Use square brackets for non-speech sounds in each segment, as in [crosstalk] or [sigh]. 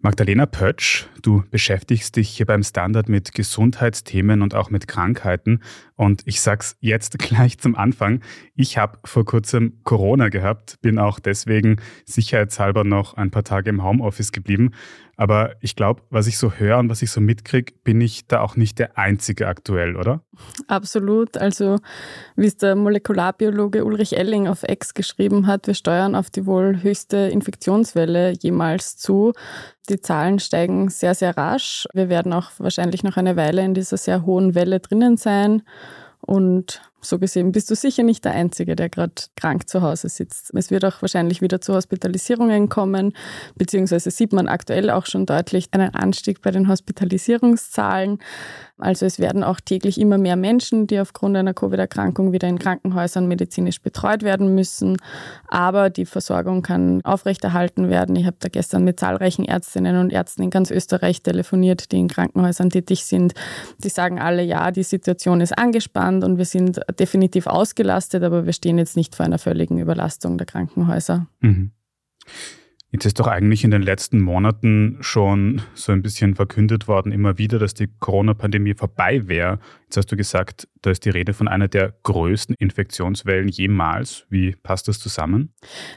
Magdalena Pötsch, du beschäftigst dich hier beim Standard mit Gesundheitsthemen und auch mit Krankheiten. Und ich sag's jetzt [laughs] gleich zum Anfang. Ich habe vor kurzem Corona gehabt, bin auch deswegen sicherheitshalber noch ein paar Tage im Homeoffice geblieben. Aber ich glaube, was ich so höre und was ich so mitkriege, bin ich da auch nicht der Einzige aktuell, oder? Absolut. Also, wie es der Molekularbiologe Ulrich Elling auf X geschrieben hat, wir steuern auf die wohl höchste Infektionswelle jemals zu. Die Zahlen steigen sehr, sehr rasch. Wir werden auch wahrscheinlich noch eine Weile in dieser sehr hohen Welle drinnen sein. Und so gesehen bist du sicher nicht der Einzige, der gerade krank zu Hause sitzt. Es wird auch wahrscheinlich wieder zu Hospitalisierungen kommen, beziehungsweise sieht man aktuell auch schon deutlich einen Anstieg bei den Hospitalisierungszahlen. Also es werden auch täglich immer mehr Menschen, die aufgrund einer Covid-Erkrankung wieder in Krankenhäusern medizinisch betreut werden müssen. Aber die Versorgung kann aufrechterhalten werden. Ich habe da gestern mit zahlreichen Ärztinnen und Ärzten in ganz Österreich telefoniert, die in Krankenhäusern tätig sind. Die sagen alle, ja, die Situation ist angespannt und wir sind definitiv ausgelastet, aber wir stehen jetzt nicht vor einer völligen Überlastung der Krankenhäuser. Mhm. Jetzt ist doch eigentlich in den letzten Monaten schon so ein bisschen verkündet worden, immer wieder, dass die Corona-Pandemie vorbei wäre. Jetzt hast du gesagt, da ist die Rede von einer der größten Infektionswellen jemals. Wie passt das zusammen?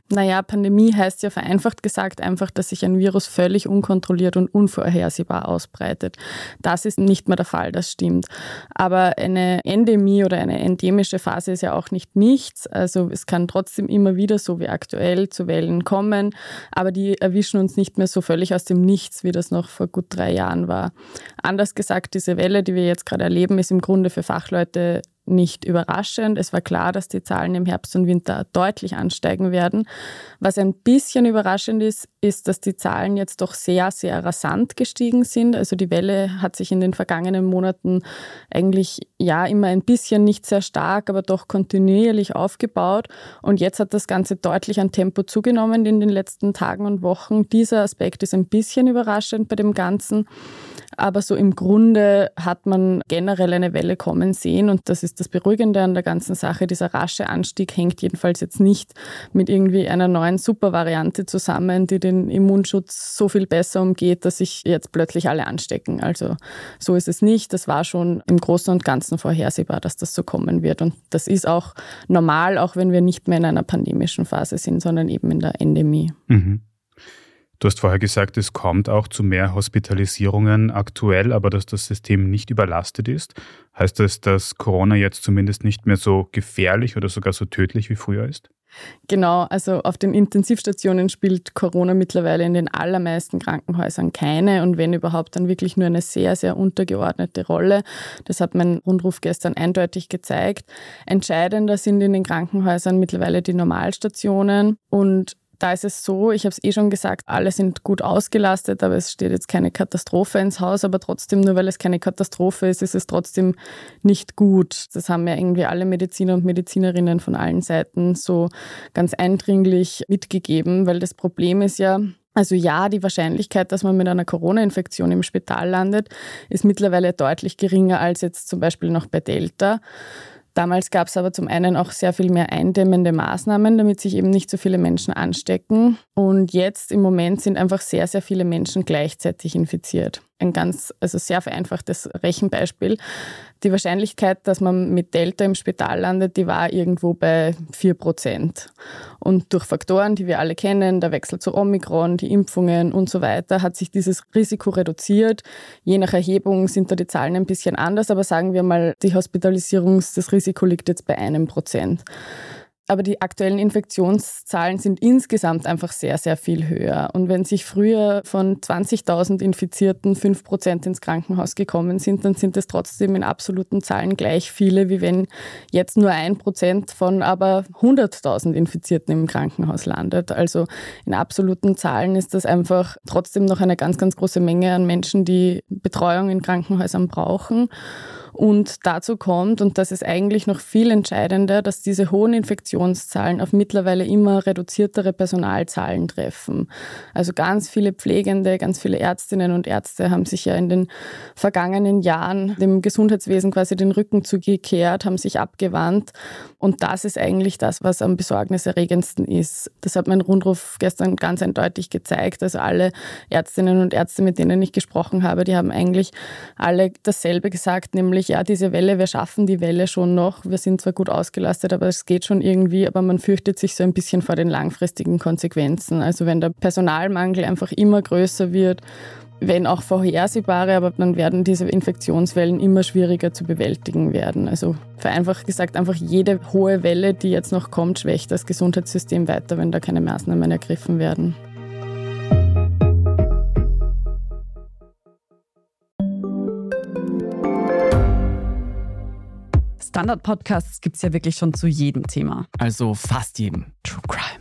Naja, Pandemie heißt ja vereinfacht gesagt einfach, dass sich ein Virus völlig unkontrolliert und unvorhersehbar ausbreitet. Das ist nicht mehr der Fall, das stimmt. Aber eine Endemie oder eine endemische Phase ist ja auch nicht nichts. Also es kann trotzdem immer wieder, so wie aktuell, zu Wellen kommen. Die erwischen uns nicht mehr so völlig aus dem Nichts, wie das noch vor gut drei Jahren war. Anders gesagt, diese Welle, die wir jetzt gerade erleben, ist im Grunde für Fachleute nicht überraschend. Es war klar, dass die Zahlen im Herbst und Winter deutlich ansteigen werden. Was ein bisschen überraschend ist, ist, dass die Zahlen jetzt doch sehr, sehr rasant gestiegen sind. Also die Welle hat sich in den vergangenen Monaten eigentlich ja immer ein bisschen nicht sehr stark, aber doch kontinuierlich aufgebaut. Und jetzt hat das Ganze deutlich an Tempo zugenommen in den letzten Tagen und Wochen. Dieser Aspekt ist ein bisschen überraschend bei dem Ganzen. Aber so im Grunde hat man generell eine Welle kommen sehen und das ist das Beruhigende an der ganzen Sache. Dieser rasche Anstieg hängt jedenfalls jetzt nicht mit irgendwie einer neuen Supervariante zusammen, die den Immunschutz so viel besser umgeht, dass sich jetzt plötzlich alle anstecken. Also so ist es nicht. Das war schon im Großen und Ganzen vorhersehbar, dass das so kommen wird. Und das ist auch normal, auch wenn wir nicht mehr in einer pandemischen Phase sind, sondern eben in der Endemie. Mhm. Du hast vorher gesagt, es kommt auch zu mehr Hospitalisierungen aktuell, aber dass das System nicht überlastet ist. Heißt das, dass Corona jetzt zumindest nicht mehr so gefährlich oder sogar so tödlich wie früher ist? Genau, also auf den Intensivstationen spielt Corona mittlerweile in den allermeisten Krankenhäusern keine und wenn überhaupt dann wirklich nur eine sehr, sehr untergeordnete Rolle. Das hat mein Rundruf gestern eindeutig gezeigt. Entscheidender sind in den Krankenhäusern mittlerweile die Normalstationen und da ist es so, ich habe es eh schon gesagt, alle sind gut ausgelastet, aber es steht jetzt keine Katastrophe ins Haus, aber trotzdem, nur weil es keine Katastrophe ist, ist es trotzdem nicht gut. Das haben ja irgendwie alle Mediziner und Medizinerinnen von allen Seiten so ganz eindringlich mitgegeben, weil das Problem ist ja, also ja, die Wahrscheinlichkeit, dass man mit einer Corona-Infektion im Spital landet, ist mittlerweile deutlich geringer als jetzt zum Beispiel noch bei Delta. Damals gab es aber zum einen auch sehr viel mehr eindämmende Maßnahmen, damit sich eben nicht so viele Menschen anstecken. Und jetzt im Moment sind einfach sehr, sehr viele Menschen gleichzeitig infiziert. Ein ganz, also sehr vereinfachtes Rechenbeispiel. Die Wahrscheinlichkeit, dass man mit Delta im Spital landet, die war irgendwo bei 4 Prozent. Und durch Faktoren, die wir alle kennen, der Wechsel zu Omikron, die Impfungen und so weiter, hat sich dieses Risiko reduziert. Je nach Erhebung sind da die Zahlen ein bisschen anders, aber sagen wir mal, die Hospitalisierungs-, das Risiko liegt jetzt bei einem Prozent aber die aktuellen Infektionszahlen sind insgesamt einfach sehr, sehr viel höher. Und wenn sich früher von 20.000 Infizierten 5 Prozent ins Krankenhaus gekommen sind, dann sind es trotzdem in absoluten Zahlen gleich viele, wie wenn jetzt nur ein Prozent von aber 100.000 Infizierten im Krankenhaus landet. Also in absoluten Zahlen ist das einfach trotzdem noch eine ganz, ganz große Menge an Menschen, die Betreuung in Krankenhäusern brauchen. Und dazu kommt, und das ist eigentlich noch viel entscheidender, dass diese hohen Infektionszahlen auf mittlerweile immer reduziertere Personalzahlen treffen. Also ganz viele Pflegende, ganz viele Ärztinnen und Ärzte haben sich ja in den vergangenen Jahren dem Gesundheitswesen quasi den Rücken zugekehrt, haben sich abgewandt. Und das ist eigentlich das, was am besorgniserregendsten ist. Das hat mein Rundruf gestern ganz eindeutig gezeigt. Also alle Ärztinnen und Ärzte, mit denen ich gesprochen habe, die haben eigentlich alle dasselbe gesagt, nämlich ja, diese Welle, wir schaffen die Welle schon noch. Wir sind zwar gut ausgelastet, aber es geht schon irgendwie, aber man fürchtet sich so ein bisschen vor den langfristigen Konsequenzen. Also wenn der Personalmangel einfach immer größer wird, wenn auch vorhersehbare, aber dann werden diese Infektionswellen immer schwieriger zu bewältigen werden. Also vereinfacht gesagt, einfach jede hohe Welle, die jetzt noch kommt, schwächt das Gesundheitssystem weiter, wenn da keine Maßnahmen ergriffen werden. Standard-Podcasts gibt es ja wirklich schon zu jedem Thema. Also fast jedem. True Crime.